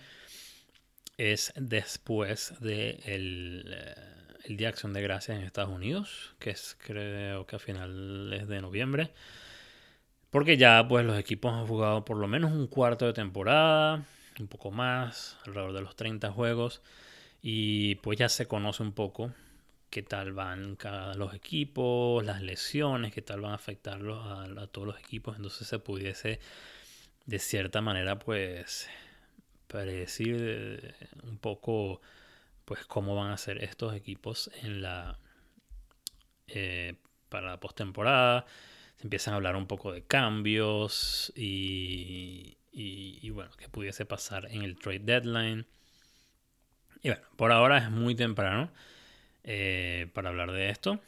es después del de eh, el Día de Acción de Gracias en Estados Unidos, que es creo que a finales de noviembre. Porque ya pues los equipos han jugado por lo menos un cuarto de temporada, un poco más, alrededor de los 30 juegos, y pues ya se conoce un poco qué tal van cada los equipos, las lesiones, qué tal van a afectarlos a, todos los equipos. Entonces se pudiese de cierta manera pues predecir eh, un poco pues cómo van a ser estos equipos en la eh, para la postemporada. Se empiezan a hablar un poco de cambios y, y, bueno, que pudiese pasar en el trade deadline. Y bueno, por ahora es muy temprano eh, para hablar de esto.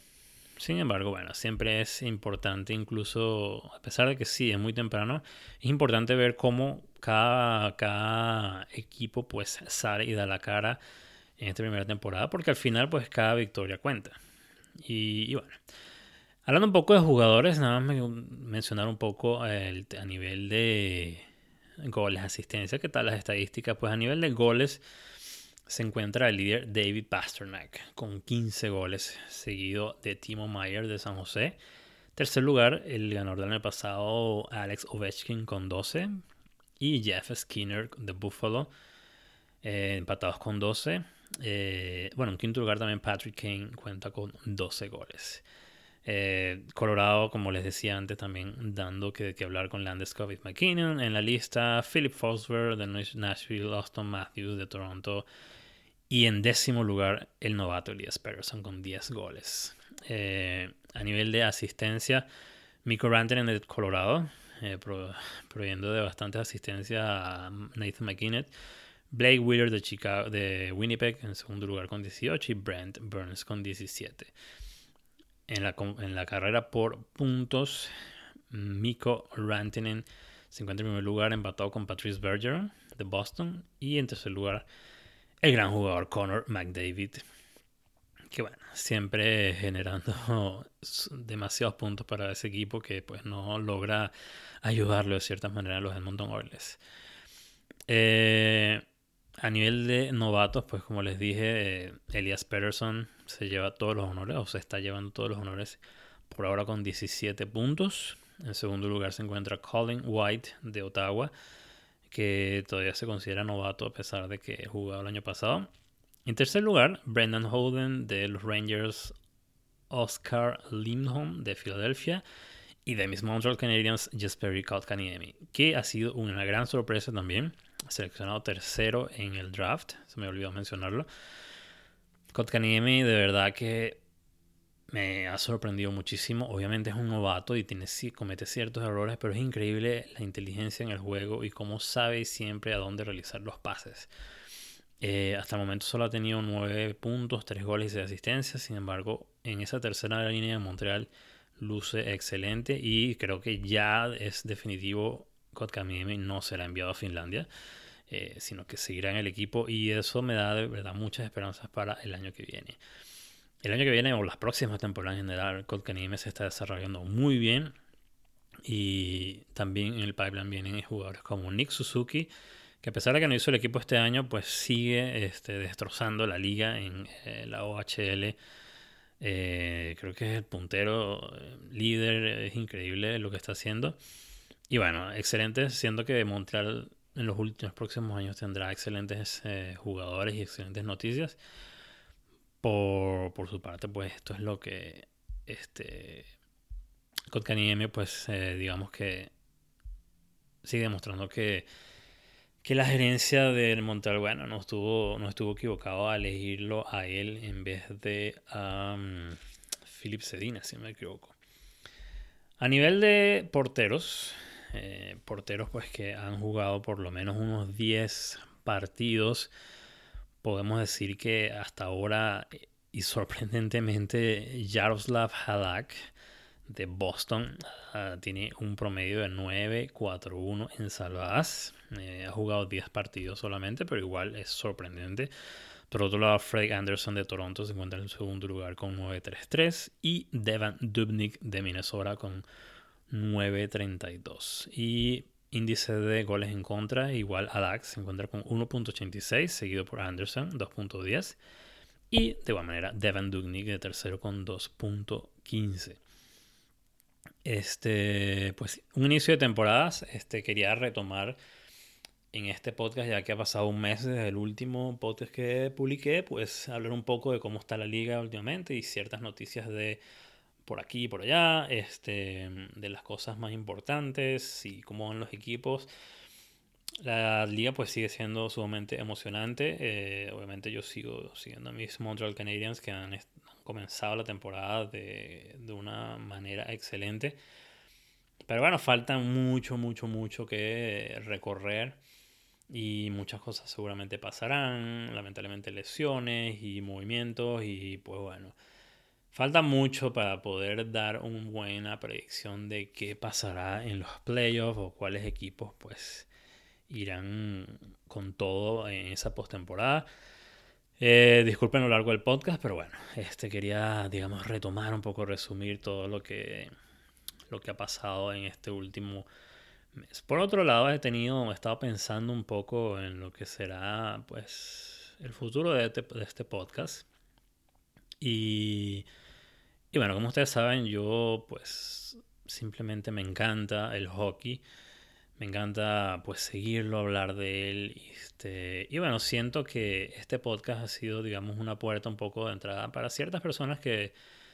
Sin embargo, bueno, siempre es importante, incluso a pesar de que sí, es muy temprano, es importante ver cómo cada, cada equipo pues sale y da la cara en esta primera temporada, porque al final pues cada victoria cuenta. Y, bueno, hablando un poco de jugadores, nada más mencionar un poco el, a nivel de goles, asistencia, qué tal las estadísticas, pues a nivel de goles se encuentra el líder David Pasternak con 15 goles, seguido de Timo Meyer de San José. Tercer lugar, el ganador del año pasado, Alex Ovechkin con 12. Y Jeff Skinner de Buffalo, eh, empatados con 12. Eh, bueno, en quinto lugar también Patrick Kane cuenta con 12 goles. Eh, Colorado, como les decía antes, también dando que, que hablar con Landeskog y McKinnon en la lista. Philip Forsberg de Nashville, Austin Matthews de Toronto, y en décimo lugar, el novato Elias Patterson con 10 goles. Eh, a nivel de asistencia, Miko Rantanen de Colorado, eh, proveyendo de bastante asistencia a Nathan McKinnon. Blake Wheeler de, de Winnipeg en segundo lugar con 18 y Brent Burns con 17. En la, en la carrera por puntos, Miko Rantanen se encuentra en primer lugar empatado con Patrice Berger de Boston y en tercer lugar el gran jugador Connor McDavid. Que bueno, siempre generando demasiados puntos para ese equipo que pues no logra ayudarlo de cierta manera a los Edmonton Oilers. Eh, a nivel de novatos, pues como les dije, eh, Elias Peterson se lleva todos los honores, o se está llevando todos los honores por ahora con 17 puntos. En segundo lugar se encuentra Colin White de Ottawa que todavía se considera novato a pesar de que jugado el año pasado. En tercer lugar, Brendan Holden de los Rangers, Oscar Lindholm de Filadelfia y de mis Montreal Canadiens, Jesperi Kotkaniemi, que ha sido una gran sorpresa también, seleccionado tercero en el draft, se me olvidó mencionarlo. Kotkaniemi de verdad que me ha sorprendido muchísimo. Obviamente es un novato y tiene, comete ciertos errores, pero es increíble la inteligencia en el juego y cómo sabe siempre a dónde realizar los pases. Eh, hasta el momento solo ha tenido 9 puntos, 3 goles y asistencias. Sin embargo, en esa tercera línea de Montreal luce excelente y creo que ya es definitivo Kotkaniemi no será enviado a Finlandia. Eh, sino que seguirá en el equipo y eso me da de verdad muchas esperanzas para el año que viene. El año que viene o las próximas temporadas en general, Kotkaniemi se está desarrollando muy bien. Y también en el pipeline vienen jugadores como Nick Suzuki, que a pesar de que no hizo el equipo este año, pues sigue este, destrozando la liga en eh, la OHL. Eh, creo que es el puntero eh, líder, es increíble lo que está haciendo. Y bueno, excelente, siendo que Montreal en los últimos próximos años tendrá excelentes jugadores y excelentes noticias. Por, por, su parte, pues esto es lo que este Kotkaniemi, pues eh, digamos que sigue demostrando que, que la gerencia del Montreal, bueno, no estuvo, no estuvo equivocado a elegirlo a él en vez de a um, Philip Sedina, si me equivoco. A nivel de porteros, eh, porteros pues que han jugado por lo menos unos 10 partidos podemos decir que hasta ahora y sorprendentemente Jaroslav Halak de Boston ah, tiene un promedio de 9-4-1 en salvadas. Eh, ha jugado 10 partidos solamente, pero igual es sorprendente. Por otro lado, Fred Anderson de Toronto se encuentra en el segundo lugar con 9-3-3 y Devan Dubnik de Minnesota con 9-32. Y Índice de goles en contra igual a Dax se encuentra con 1.86, seguido por Anderson 2.10 y de igual manera Devin Dugnik de tercero con 2.15. Este, pues un inicio de temporadas, este quería retomar en este podcast, ya que ha pasado un mes desde el último podcast que publiqué, pues hablar un poco de cómo está la liga últimamente y ciertas noticias de por aquí y por allá, este, de las cosas más importantes y cómo van los equipos. La liga pues sigue siendo sumamente emocionante. Eh, obviamente yo sigo siguiendo a mis Montreal Canadiens que han, comenzado la temporada de, de, una manera excelente. Pero bueno, falta mucho, mucho, mucho que recorrer y muchas cosas seguramente pasarán. Lamentablemente lesiones y movimientos y pues bueno. Falta mucho para poder dar una buena predicción de qué pasará en los playoffs o cuáles equipos pues irán con todo en esa postemporada. Eh, disculpen lo largo del podcast, pero bueno, este quería, digamos, retomar un poco, resumir todo lo que, lo que ha pasado en este último mes. Por otro lado, he tenido, he estado pensando un poco en lo que será, pues, el futuro de este, de este podcast. Y, y bueno, como ustedes saben, yo, pues, simplemente me encanta el hockey me encanta pues seguirlo, hablar de él. Este, y bueno, siento que este podcast ha sido, digamos, una puerta un poco de entrada para ciertas personas que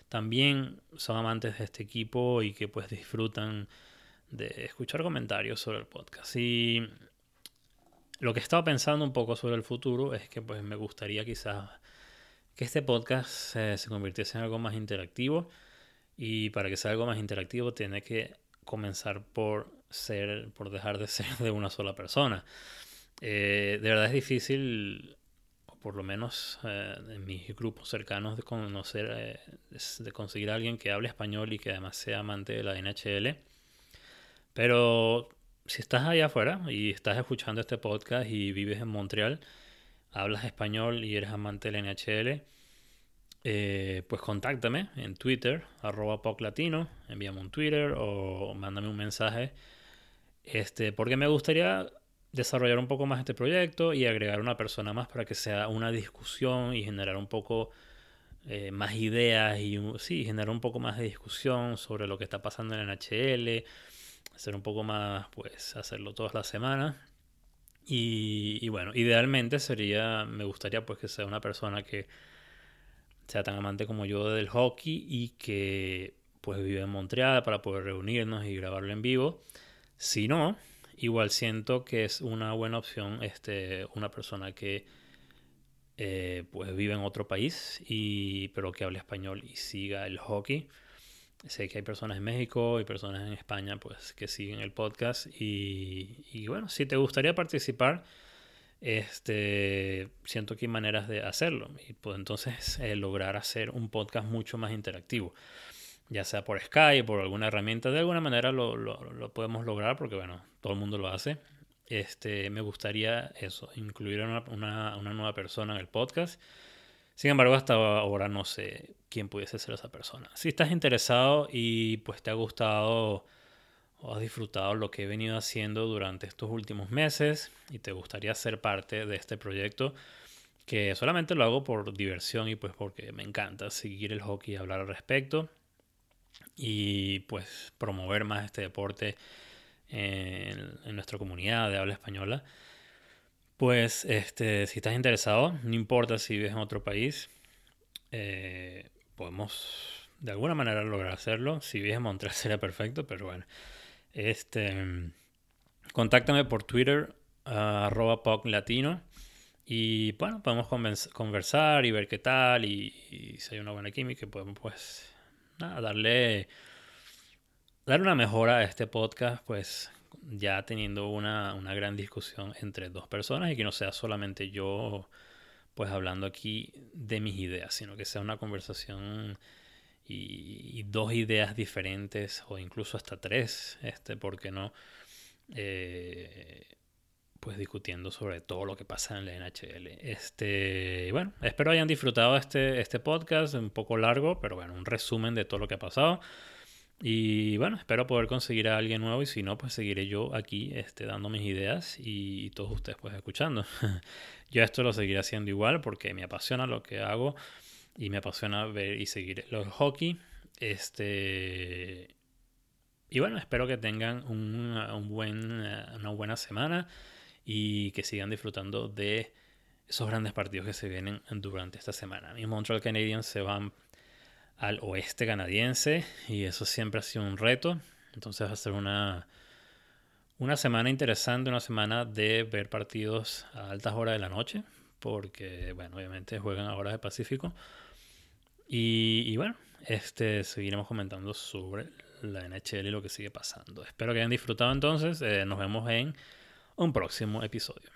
también son amantes de este equipo y que pues disfrutan de escuchar comentarios sobre el podcast. Y lo que he estado pensando un poco sobre el futuro es que pues me gustaría quizás que este podcast se convirtiese en algo más interactivo. Y para que sea algo más interactivo tiene que comenzar por ser, por dejar de ser de una sola persona. Eh, de verdad es difícil, o por lo menos eh, en mis grupos cercanos, de conocer, eh, de conseguir a alguien que hable español y que además sea amante de la NHL. Pero si estás allá afuera y estás escuchando este podcast y vives en Montreal, hablas español y eres amante de la NHL, eh, pues contáctame en Twitter, arroba PocLatino, envíame un Twitter o mándame un mensaje, este, porque me gustaría desarrollar un poco más este proyecto y agregar una persona más para que sea una discusión y generar un poco eh, más ideas y sí, generar un poco más de discusión sobre lo que está pasando en el NHL, hacer un poco más, pues hacerlo todas las semanas. Y, bueno, idealmente sería, me gustaría pues que sea una persona que sea tan amante como yo del hockey y que pues vive en Montreal para poder reunirnos y grabarlo en vivo. Si no, igual siento que es una buena opción este, una persona que eh, pues vive en otro país y pero que hable español y siga el hockey. Sé que hay personas en México y personas en España pues que siguen el podcast y, y bueno, si te gustaría participar, este, siento que hay maneras de hacerlo y pues entonces eh, lograr hacer un podcast mucho más interactivo, ya sea por Skype, por alguna herramienta, de alguna manera lo, lo, podemos lograr porque bueno, todo el mundo lo hace. Este, me gustaría eso, incluir a una, una, una nueva persona en el podcast. Sin embargo, hasta ahora no sé quién pudiese ser esa persona. Si estás interesado y pues te ha gustado o has disfrutado lo que he venido haciendo durante estos últimos meses y te gustaría ser parte de este proyecto que solamente lo hago por diversión y pues porque me encanta seguir el hockey y hablar al respecto y pues promover más este deporte en, nuestra comunidad de habla española. Pues este, si estás interesado, no importa si vives en otro país, eh, podemos de alguna manera lograr hacerlo. Si vives en Montreal sería perfecto, pero bueno. Este, contáctame por Twitter, arroba latino. Y bueno, podemos conversar y ver qué tal. Y, si hay una buena química, podemos pues darle, darle una mejora a este podcast, pues ya teniendo una, una gran discusión entre dos personas y que no sea solamente yo pues hablando aquí de mis ideas, sino que sea una conversación y, dos ideas diferentes o incluso hasta tres, este, ¿por qué no? Eh, pues discutiendo sobre todo lo que pasa en la NHL. Este, bueno, espero hayan disfrutado este, este podcast, un poco largo, pero bueno, un resumen de todo lo que ha pasado. Y bueno, espero poder conseguir a alguien nuevo y si no, pues seguiré yo aquí este, dando mis ideas y, y todos ustedes pues escuchando. yo esto lo seguiré haciendo igual porque me apasiona lo que hago y me apasiona ver y seguir los hockey. Este, y bueno, espero que tengan un, buen, una buena semana y que sigan disfrutando de esos grandes partidos que se vienen durante esta semana. Mis Montreal Canadiens se van al oeste canadiense y eso siempre ha sido un reto. Entonces va a ser una, una semana interesante, una semana de ver partidos a altas horas de la noche, porque, bueno, obviamente juegan a horas de Pacífico. Y, bueno, este, seguiremos comentando sobre la NHL y lo que sigue pasando. Espero que hayan disfrutado entonces. Eh, nos vemos en un próximo episodio.